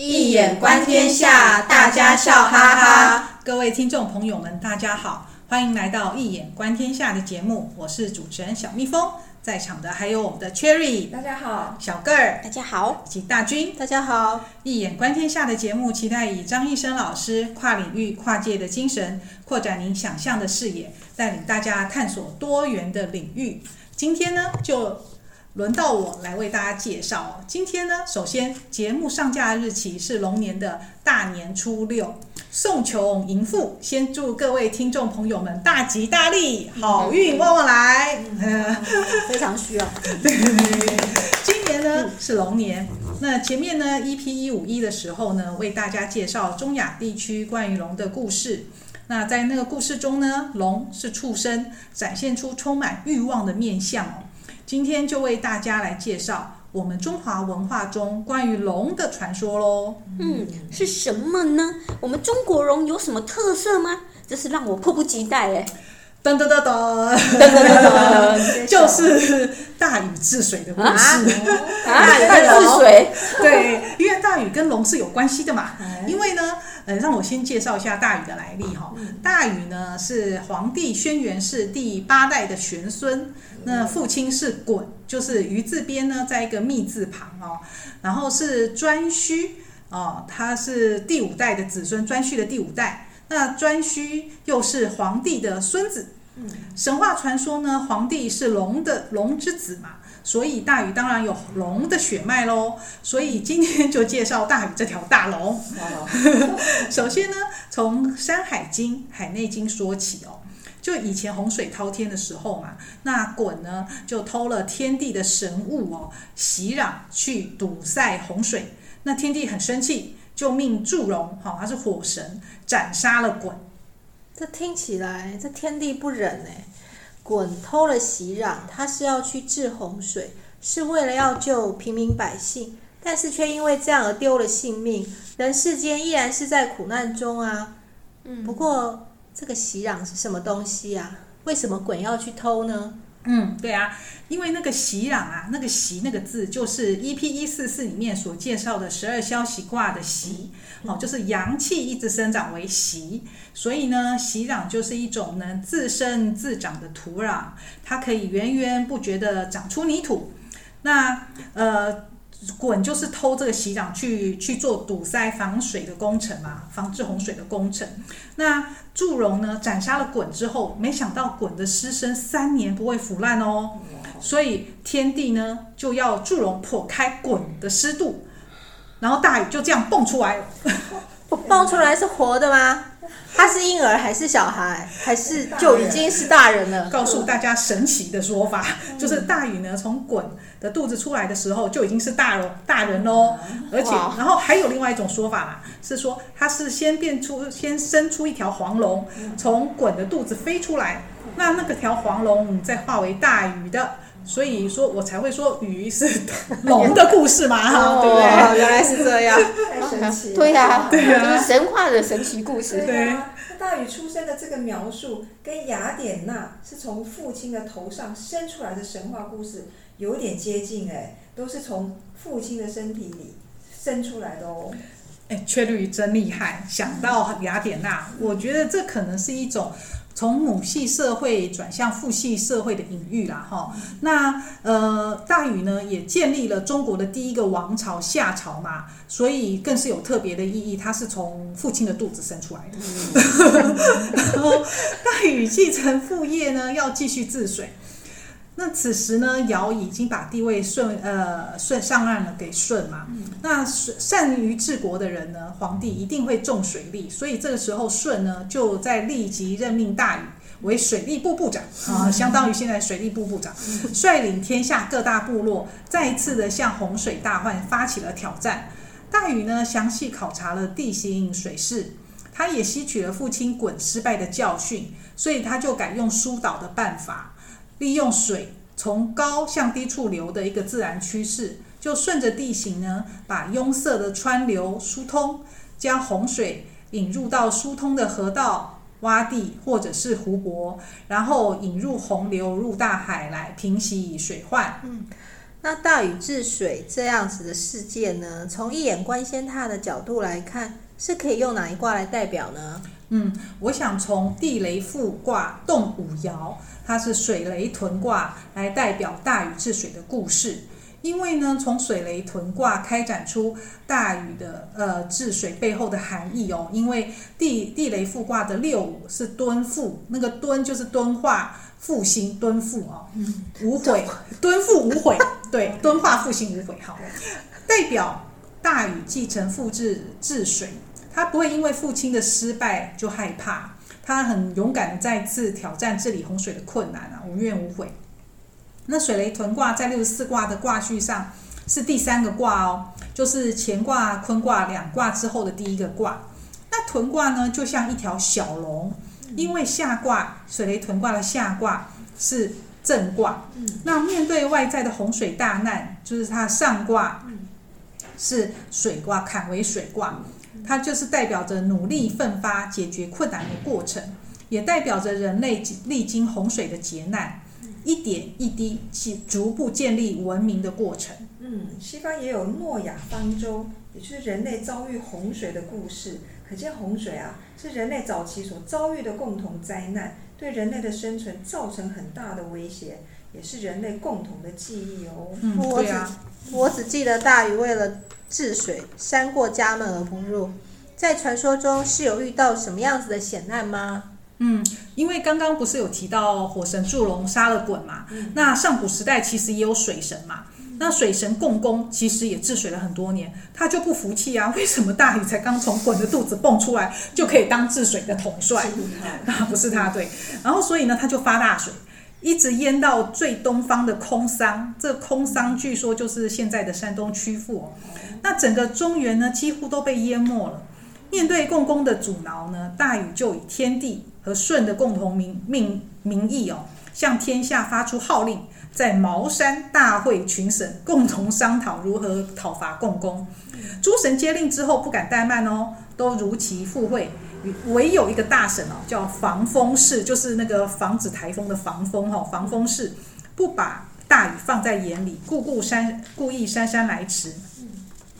易眼观天下，大家笑哈哈。各位听众朋友们，大家好，欢迎来到《一眼观天下》的节目，我是主持人小蜜蜂。在场的还有我们的 Cherry，大家好；小个儿，大家好；以及大军，大家好。一眼观天下的节目，期待以张医生老师跨领域、跨界的精神，扩展您想象的视野，带领大家探索多元的领域。今天呢，就轮到我来为大家介绍。今天呢，首先节目上架的日期是龙年的大年初六，送穷迎富。先祝各位听众朋友们大吉大利，好运旺旺来。嗯、非常需要。对，今年呢是龙年。那前面呢 EP 一五一的时候呢，为大家介绍中亚地区关于龙的故事。那在那个故事中呢，龙是畜生，展现出充满欲望的面相哦。今天就为大家来介绍我们中华文化中关于龙的传说喽。嗯，是什么呢？我们中国龙有什么特色吗？这是让我迫不及待哎！噔噔噔噔，噔噔噔，就是大禹治水的故事啊！大禹治水，对，因为大禹跟龙是有关系的嘛。因为呢，呃，让我先介绍一下大禹的来历哈。大禹呢是皇帝轩辕氏第八代的玄孙。那父亲是鯀，就是鱼字边呢，在一个密字旁哦。然后是颛顼哦，他是第五代的子孙，颛顼的第五代。那颛顼又是皇帝的孙子。神话传说呢，皇帝是龙的龙之子嘛，所以大禹当然有龙的血脉喽。所以今天就介绍大禹这条大龙。首先呢，从《山海经》《海内经》说起哦。就以前洪水滔天的时候嘛，那鲧呢就偷了天帝的神物哦，息壤去堵塞洪水。那天帝很生气，就命祝融，哈，他是火神，斩杀了鲧。这听起来这天帝不忍哎，鲧偷了息壤，他是要去治洪水，是为了要救平民百姓，但是却因为这样而丢了性命，人世间依然是在苦难中啊。嗯，不过。这个息壤是什么东西啊？为什么鬼要去偷呢？嗯，对啊，因为那个喜壤啊，那个喜那个字就是 EP 一四四里面所介绍的十二消息卦的喜哦，就是阳气一直生长为喜，所以呢，喜壤就是一种能自生自长的土壤，它可以源源不绝的长出泥土。那呃。鯀就是偷这个洗澡去去做堵塞防水的工程嘛，防治洪水的工程。那祝融呢，斩杀了滚之后，没想到滚的尸身三年不会腐烂哦，所以天帝呢就要祝融破开滚的湿度，然后大禹就这样蹦出来了。蹦出来是活的吗？他是婴儿还是小孩，还是就已经是大人了？告诉大家神奇的说法，就是大禹呢从鲧的肚子出来的时候就已经是大人大人喽，而且然后还有另外一种说法啦，是说他是先变出先生出一条黄龙，从鲧的肚子飞出来，那那个条黄龙再化为大禹的。所以说我才会说鱼是龙的故事嘛，哈，对不对？原来是这样，太神奇了。对呀、啊，对呀、啊，就是神话的神奇故事。对啊，大禹出生的这个描述，跟雅典娜是从父亲的头上生出来的神话故事有点接近哎，都是从父亲的身体里生出来的哦。哎，Cherry 真厉害，想到雅典娜，我觉得这可能是一种。从母系社会转向父系社会的隐喻啦，哈。那呃，大禹呢也建立了中国的第一个王朝夏朝嘛，所以更是有特别的意义。他是从父亲的肚子生出来的。嗯、然后大禹继承父业呢，要继续治水。那此时呢，尧已经把地位顺呃顺上岸了给舜嘛。那善于治国的人呢，皇帝一定会重水利，所以这个时候舜呢就在立即任命大禹为水利部部长啊，相当于现在水利部部长，率领天下各大部落，再一次的向洪水大患发起了挑战。大禹呢详细考察了地形水势，他也吸取了父亲鲧失败的教训，所以他就改用疏导的办法。利用水从高向低处流的一个自然趋势，就顺着地形呢，把壅塞的川流疏通，将洪水引入到疏通的河道、洼地或者是湖泊，然后引入洪流入大海来平息水患。嗯，那大禹治水这样子的事件呢，从一眼观仙榻的角度来看，是可以用哪一卦来代表呢？嗯，我想从地雷复卦动五爻，它是水雷屯卦来代表大禹治水的故事。因为呢，从水雷屯卦开展出大禹的呃治水背后的含义哦。因为地地雷复卦的六五是敦复，那个敦就是敦化复兴，敦复哦，无悔，敦复无悔，对，敦化复兴无悔，好，代表大禹继承复制治水，他不会因为父亲的失败就害怕，他很勇敢的再次挑战治理洪水的困难啊，无怨无悔。那水雷屯卦在六十四卦的卦序上是第三个卦哦，就是乾卦、坤卦两卦之后的第一个卦。那屯卦呢，就像一条小龙，因为下卦水雷屯卦的下卦是震卦，那面对外在的洪水大难，就是它上卦是水卦，坎为水卦，它就是代表着努力奋发解决困难的过程，也代表着人类历经洪水的劫难。一点一滴，去逐步建立文明的过程。嗯，西方也有诺亚方舟，也就是人类遭遇洪水的故事。可见洪水啊，是人类早期所遭遇的共同灾难，对人类的生存造成很大的威胁，也是人类共同的记忆哦。嗯，对啊。我只记得大禹为了治水，山过家门而不入。在传说中是有遇到什么样子的险难吗？嗯，因为刚刚不是有提到火神祝融杀了鲧嘛，嗯、那上古时代其实也有水神嘛，嗯、那水神共工其实也治水了很多年，他就不服气啊，为什么大禹才刚从鲧的肚子蹦出来就可以当治水的统帅？啊，不是他对，然后所以呢，他就发大水，一直淹到最东方的空桑，这空桑据说就是现在的山东曲阜哦，那整个中原呢几乎都被淹没了。面对共工的阻挠呢，大禹就以天地和舜的共同名命名义哦，向天下发出号令，在茅山大会群神共同商讨如何讨伐共工。诸神接令之后不敢怠慢哦，都如期赴会。唯有一个大神哦，叫防风氏，就是那个防止台风的防风哈，防风氏不把大禹放在眼里，故故姗故意姗姗来迟。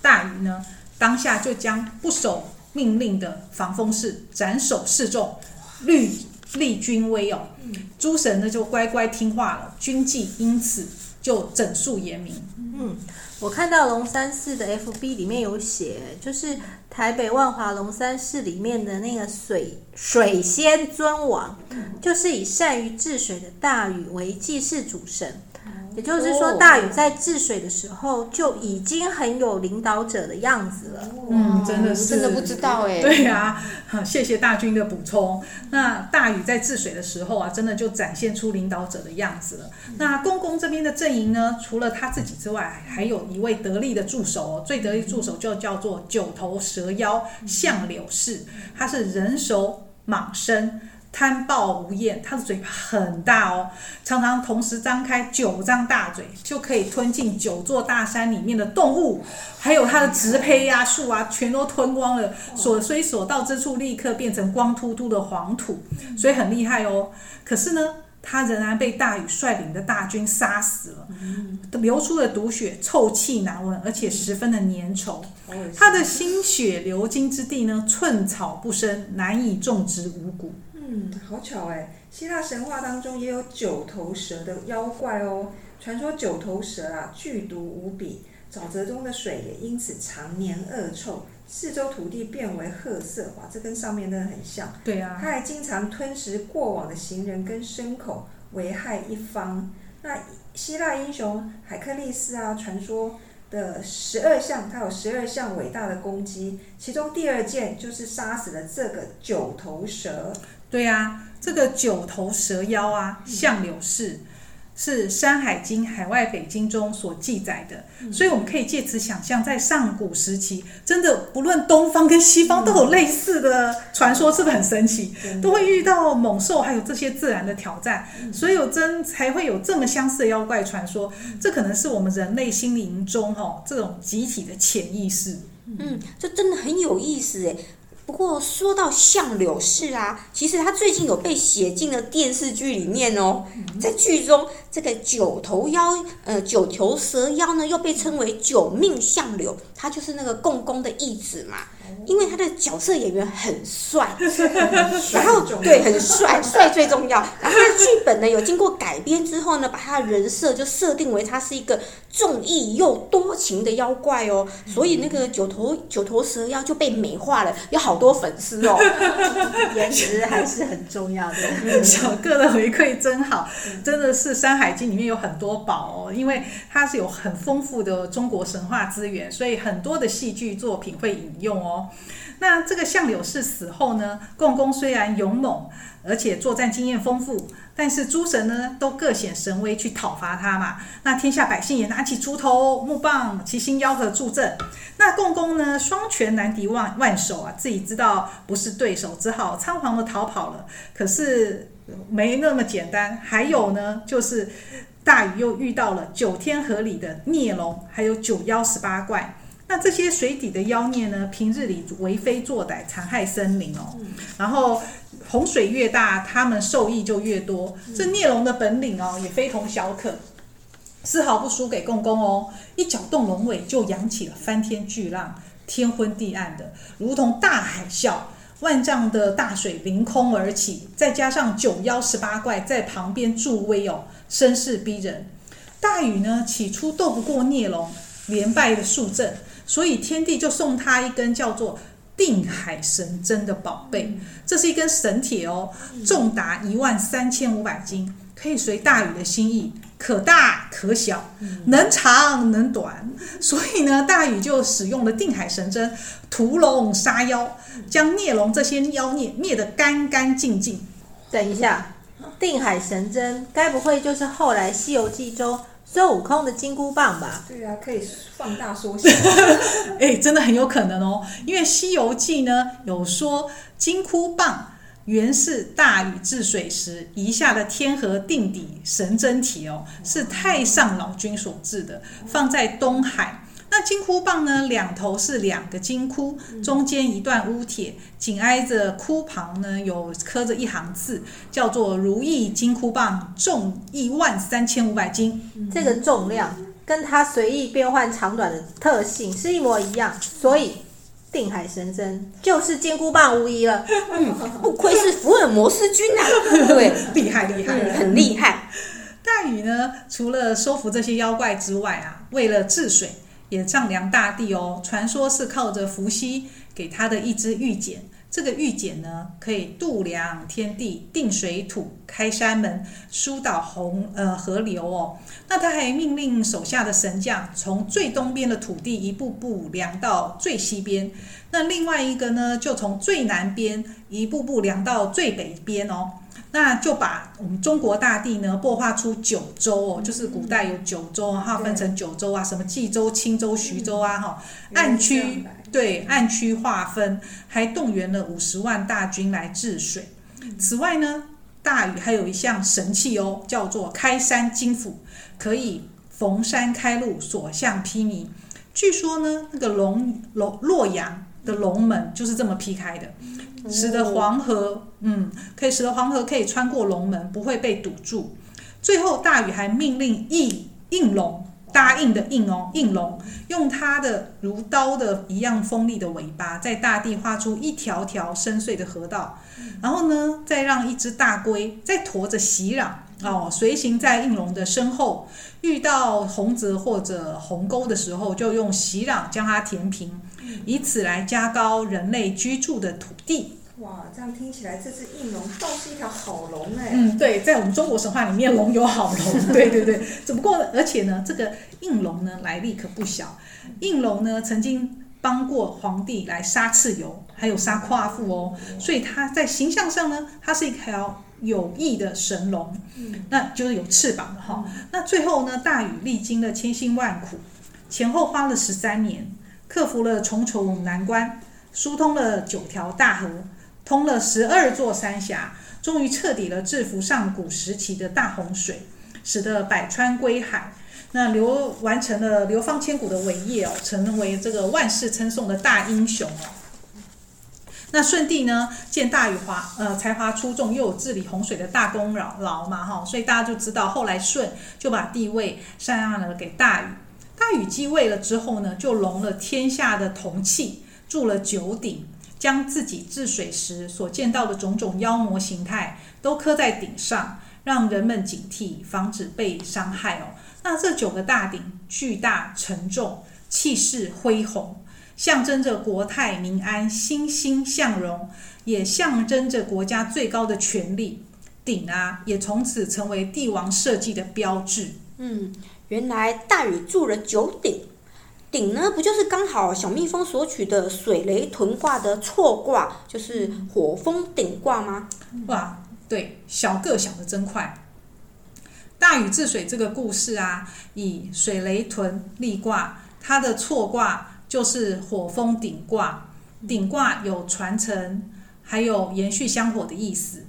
大禹呢，当下就将不守。命令的防风氏斩首示众，立立军威哦。诸神呢就乖乖听话了，军纪因此就整肃严明。嗯，我看到龙山寺的 FB 里面有写，就是台北万华龙山寺里面的那个水水仙尊王，就是以善于治水的大禹为祭祀主神。也就是说，大禹在治水的时候就已经很有领导者的样子了。嗯，真的是，真的不知道哎。对呀，谢谢大军的补充。那大禹在治水的时候啊，真的就展现出领导者的样子了。那公公这边的阵营呢，除了他自己之外，还有一位得力的助手哦。最得力助手就叫做九头蛇妖相柳氏，他是人首蟒身。贪暴无厌，他的嘴巴很大哦，常常同时张开九张大嘴，就可以吞进九座大山里面的动物，还有它的植胚呀、树啊，全都吞光了。所虽所到之处，立刻变成光秃秃的黄土，所以很厉害哦。可是呢，他仍然被大禹率领的大军杀死了，流出的毒血臭气难闻，而且十分的粘稠。他的心血流经之地呢，寸草不生，难以种植五谷。嗯，好巧哎！希腊神话当中也有九头蛇的妖怪哦。传说九头蛇啊，剧毒无比，沼泽中的水也因此常年恶臭，四周土地变为褐色。哇，这跟上面那个很像。对啊。它还经常吞食过往的行人跟牲口，危害一方。那希腊英雄海克力斯啊，传说的十二项，他有十二项伟大的攻击，其中第二件就是杀死了这个九头蛇。对呀、啊，这个九头蛇妖啊，相柳氏是《山海经·海外北经》中所记载的，所以我们可以借此想象，在上古时期，真的不论东方跟西方都有类似的传说，是不是很神奇？都会遇到猛兽，还有这些自然的挑战，所以有真才会有这么相似的妖怪传说。这可能是我们人类心灵中哈这种集体的潜意识。嗯，这真的很有意思诶。不过说到相柳氏啊，其实他最近有被写进了电视剧里面哦。在剧中，这个九头妖，呃，九头蛇妖呢，又被称为九命相柳，他就是那个共工的义子嘛。因为他的角色演员很帅，然后对很帅，帅最重要。然后他的剧本呢有经过改编之后呢，把他的人设就设定为他是一个重义又多情的妖怪哦，所以那个九头九头蛇妖就被美化了，有好多粉丝哦。颜值还是很重要的。小个的回馈真好，真的是《山海经》里面有很多宝哦，因为它是有很丰富的中国神话资源，所以很多的戏剧作品会引用哦。那这个相柳氏死后呢，共工虽然勇猛，而且作战经验丰富，但是诸神呢都各显神威去讨伐他嘛。那天下百姓也拿起锄头、木棒、齐心吆喝助阵。那共工呢，双拳难敌万万手啊，自己知道不是对手，只好仓皇的逃跑了。可是没那么简单，还有呢，就是大禹又遇到了九天河里的孽龙，还有九妖十八怪。那这些水底的妖孽呢，平日里为非作歹，残害生灵哦。然后洪水越大，他们受益就越多。这孽龙的本领哦，也非同小可，丝毫不输给共工哦。一搅动龙尾，就扬起了翻天巨浪，天昏地暗的，如同大海啸，万丈的大水凌空而起。再加上九妖十八怪在旁边助威哦，声势逼人。大禹呢，起初斗不过孽龙，连败的数阵。所以天帝就送他一根叫做定海神针的宝贝，这是一根神铁哦，重达一万三千五百斤，可以随大禹的心意，可大可小，能长能短。所以呢，大禹就使用了定海神针，屠龙杀妖，将孽龙这些妖孽灭得干干净净。等一下，定海神针该不会就是后来《西游记》中？孙悟空的金箍棒吧？对啊，可以放大缩小。哎、欸，真的很有可能哦，因为《西游记》呢有说金箍棒原是大禹治水时遗下的天河定底神针体哦，是太上老君所制的，放在东海。那金箍棒呢？两头是两个金箍，中间一段乌铁，紧挨着箍旁呢，有刻着一行字，叫做“如意金箍棒，重一万三千五百斤”。这个重量跟它随意变换长短的特性是一模一样，所以定海神针就是金箍棒无疑了。嗯，不愧是福尔摩斯君啊！对，厉害厉害，很厉害。大禹呢，除了收服这些妖怪之外啊，为了治水。也丈量大地哦，传说是靠着伏羲给他的一支玉简，这个玉简呢，可以度量天地、定水土、开山门、疏导洪呃河流哦。那他还命令手下的神将从最东边的土地一步步量到最西边，那另外一个呢，就从最南边一步步量到最北边哦。那就把我们中国大地呢，擘画出九州哦，就是古代有九州，哈，分成九州啊，什么冀州、青州、徐州啊，哈，按区对按区划分，还动员了五十万大军来治水。此外呢，大禹还有一项神器哦，叫做开山金斧，可以逢山开路，所向披靡。据说呢，那个龙龙洛阳的龙门就是这么劈开的。使得黄河，嗯，可以使得黄河可以穿过龙门，不会被堵住。最后，大禹还命令应应龙，答应的应哦，应龙用他的如刀的一样锋利的尾巴，在大地画出一条条深邃的河道。然后呢，再让一只大龟再驮着洗壤哦，随行在应龙的身后。遇到洪泽或者鸿沟的时候，就用息壤将它填平。以此来加高人类居住的土地。哇，这样听起来，这只应龙倒是一条好龙哎。嗯，对，在我们中国神话里面，龙有好龙。对对对，只不过而且呢，这个应龙呢来历可不小。应龙呢曾经帮过皇帝来杀蚩尤，还有杀夸父哦，所以它在形象上呢，它是一条有翼的神龙，那就是有翅膀的哈。那最后呢，大禹历经了千辛万苦，前后花了十三年。克服了重重难关，疏通了九条大河，通了十二座三峡，终于彻底了制服上古时期的大洪水，使得百川归海。那流完成了流芳千古的伟业哦，成为这个万世称颂的大英雄哦。那舜帝呢，见大禹华呃才华出众，又有治理洪水的大功劳劳嘛哈，所以大家就知道，后来舜就把帝位禅让了给大禹。大禹继位了之后呢，就隆了天下的铜器，铸了九鼎，将自己治水时所见到的种种妖魔形态都刻在鼎上，让人们警惕，防止被伤害哦。那这九个大鼎巨大沉重，气势恢宏。象征着国泰民安、欣欣向荣，也象征着国家最高的权力。鼎啊，也从此成为帝王社稷的标志。嗯，原来大禹铸了九鼎，鼎呢，不就是刚好小蜜蜂所取的水雷屯卦的错卦，就是火风鼎卦吗？哇，对，小个想的真快。大禹治水这个故事啊，以水雷屯立卦，它的错卦。就是火风顶卦，顶卦有传承，还有延续香火的意思。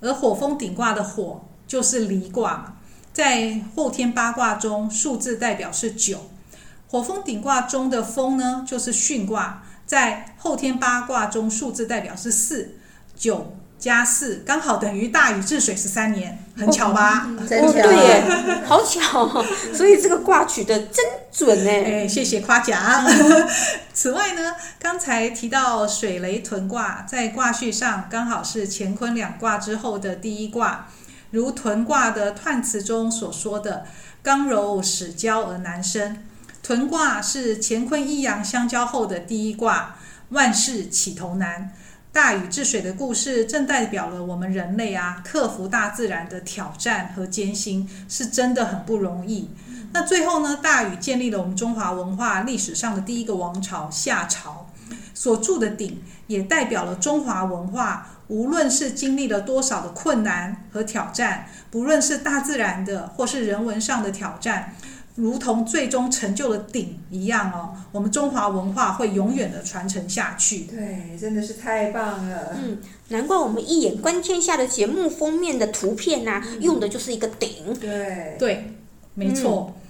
而火风顶卦的火就是离卦嘛，在后天八卦中，数字代表是九。火风顶卦中的风呢，就是巽卦，在后天八卦中，数字代表是四。九加四刚好等于大禹治水十三年，很巧吧？哦、真巧，哦、对耶，好巧，所以这个卦取得真准哎！哎，谢谢夸奖。此外呢，刚才提到水雷屯卦，在卦序上刚好是乾坤两卦之后的第一卦，如屯卦的彖辞中所说的“刚柔始交而难生”。屯卦是乾坤一阳相交后的第一卦，万事起头难。大禹治水的故事，正代表了我们人类啊，克服大自然的挑战和艰辛，是真的很不容易。那最后呢，大禹建立了我们中华文化历史上的第一个王朝夏朝，所筑的鼎也代表了中华文化，无论是经历了多少的困难和挑战，不论是大自然的或是人文上的挑战。如同最终成就的鼎一样哦，我们中华文化会永远的传承下去。对，真的是太棒了。嗯，难怪我们一眼观天下的节目封面的图片呐、啊，嗯、用的就是一个鼎。对对，没错。嗯、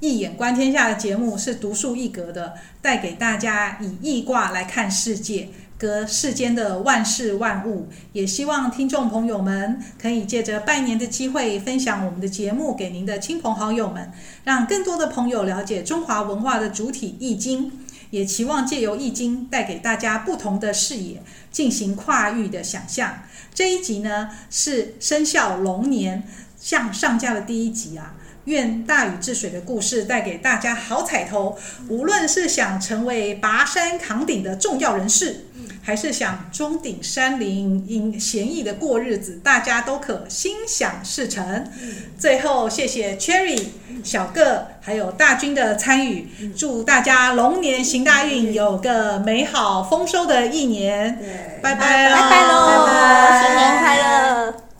一眼观天下的节目是独树一格的，带给大家以易卦来看世界。隔世间的万事万物，也希望听众朋友们可以借着拜年的机会，分享我们的节目给您的亲朋好友们，让更多的朋友了解中华文化的主体《易经》，也期望借由《易经》带给大家不同的视野，进行跨域的想象。这一集呢是生肖龙年向上架的第一集啊。愿大禹治水的故事带给大家好彩头。无论是想成为拔山扛鼎的重要人士，还是想钟鼎山林、因闲逸的过日子，大家都可心想事成。最后，谢谢 Cherry、小个还有大军的参与，祝大家龙年行大运，有个美好丰收的一年。拜拜喽！拜拜喽！